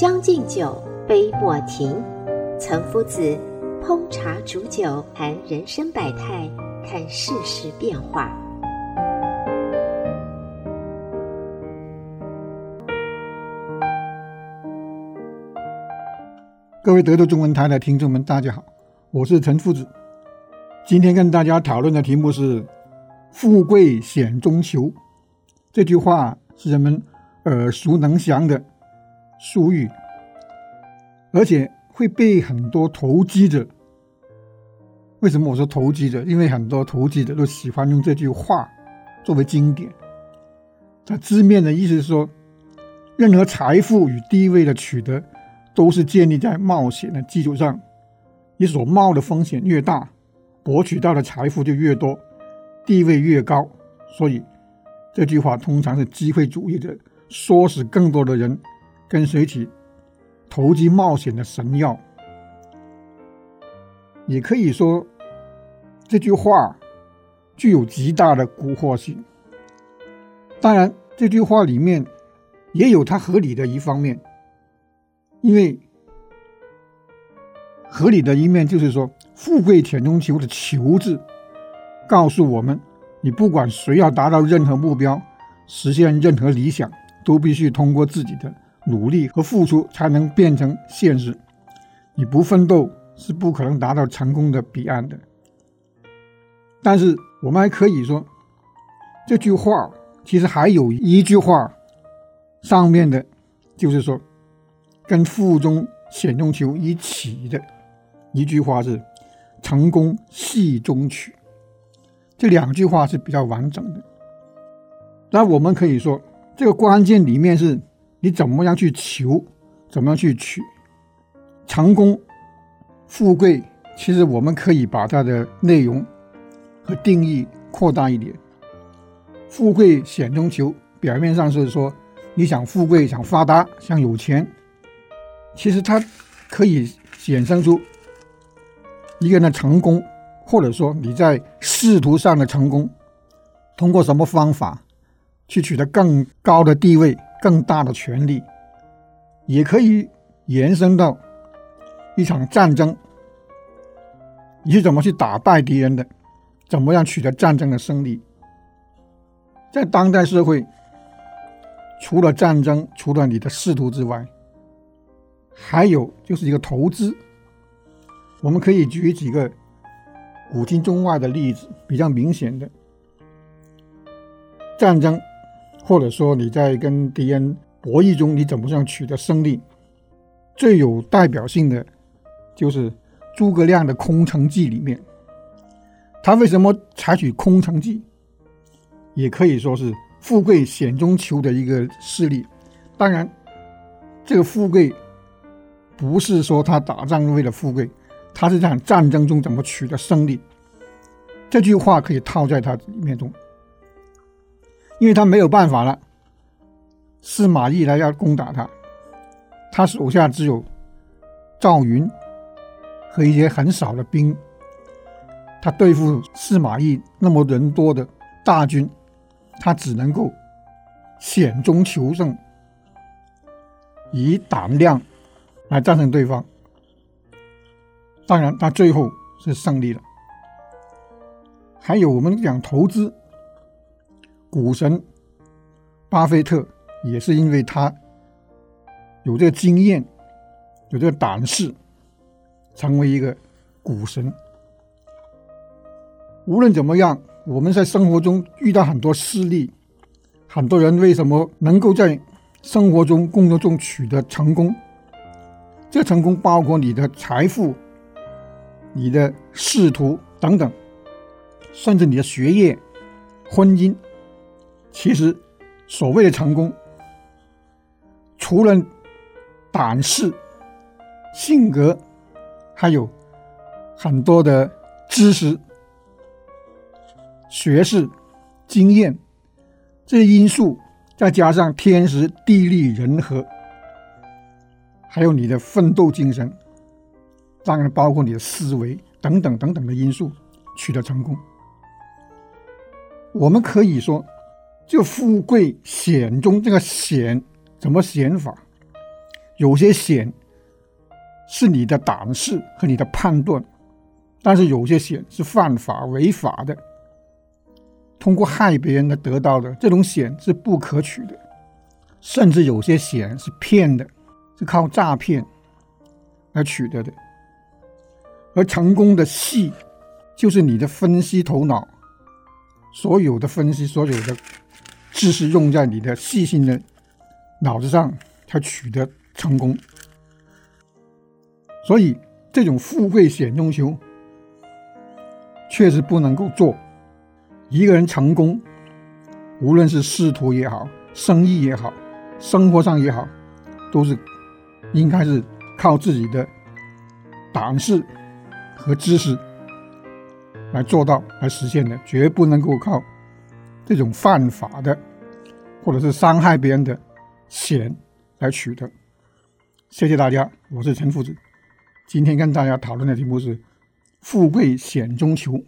将进酒，杯莫停。岑夫子烹茶煮酒，谈人生百态，看世事变化。各位德州中文台的听众们，大家好，我是岑夫子。今天跟大家讨论的题目是“富贵险中求”。这句话是人们耳熟能详的。俗语，而且会被很多投机者。为什么我说投机者？因为很多投机者都喜欢用这句话作为经典。它字面的意思是说，任何财富与地位的取得，都是建立在冒险的基础上。你所冒的风险越大，博取到的财富就越多，地位越高。所以，这句话通常是机会主义者唆使更多的人。跟随起投机冒险的神药，也可以说这句话具有极大的蛊惑性。当然，这句话里面也有它合理的一方面，因为合理的一面就是说，富贵险中求的“求”字，告诉我们，你不管谁要达到任何目标，实现任何理想，都必须通过自己的。努力和付出才能变成现实，你不奋斗是不可能达到成功的彼岸的。但是我们还可以说，这句话其实还有一句话，上面的，就是说，跟腹中险中求一起的一句话是“成功戏中取”，这两句话是比较完整的。那我们可以说，这个关键里面是。你怎么样去求，怎么样去取成功、富贵？其实我们可以把它的内容和定义扩大一点。富贵险中求，表面上是说你想富贵、想发达、想有钱，其实它可以衍生出一个人的成功，或者说你在仕途上的成功，通过什么方法去取得更高的地位。更大的权力，也可以延伸到一场战争。你是怎么去打败敌人的？怎么样取得战争的胜利？在当代社会，除了战争，除了你的仕途之外，还有就是一个投资。我们可以举几个古今中外的例子，比较明显的战争。或者说你在跟敌人博弈中，你怎么样取得胜利？最有代表性的就是诸葛亮的空城计里面，他为什么采取空城计？也可以说是富贵险中求的一个事例。当然，这个富贵不是说他打仗为了富贵，他是在战争中怎么取得胜利。这句话可以套在他里面中。因为他没有办法了，司马懿来要攻打他，他手下只有赵云和一些很少的兵，他对付司马懿那么人多的大军，他只能够险中求胜，以胆量来战胜对方。当然，他最后是胜利了。还有我们讲投资。股神巴菲特也是因为他有这个经验，有这个胆识，成为一个股神。无论怎么样，我们在生活中遇到很多事例，很多人为什么能够在生活中、工作中取得成功？这成功包括你的财富、你的仕途等等，甚至你的学业。婚姻，其实所谓的成功，除了胆识、性格，还有很多的知识、学识、经验这些因素，再加上天时地利人和，还有你的奋斗精神，当然包括你的思维等等等等的因素，取得成功。我们可以说，就富贵险中这个险怎么险法？有些险是你的胆识和你的判断，但是有些险是犯法违法的，通过害别人来得到的这种险是不可取的，甚至有些险是骗的，是靠诈骗来取得的。而成功的细，就是你的分析头脑。所有的分析，所有的知识用在你的细心的脑子上，才取得成功。所以，这种富贵险中求，确实不能够做。一个人成功，无论是仕途也好，生意也好，生活上也好，都是应该是靠自己的胆识和知识。来做到来实现的，绝不能够靠这种犯法的，或者是伤害别人的险来取得。谢谢大家，我是陈夫子，今天跟大家讨论的题目是“富贵险中求”。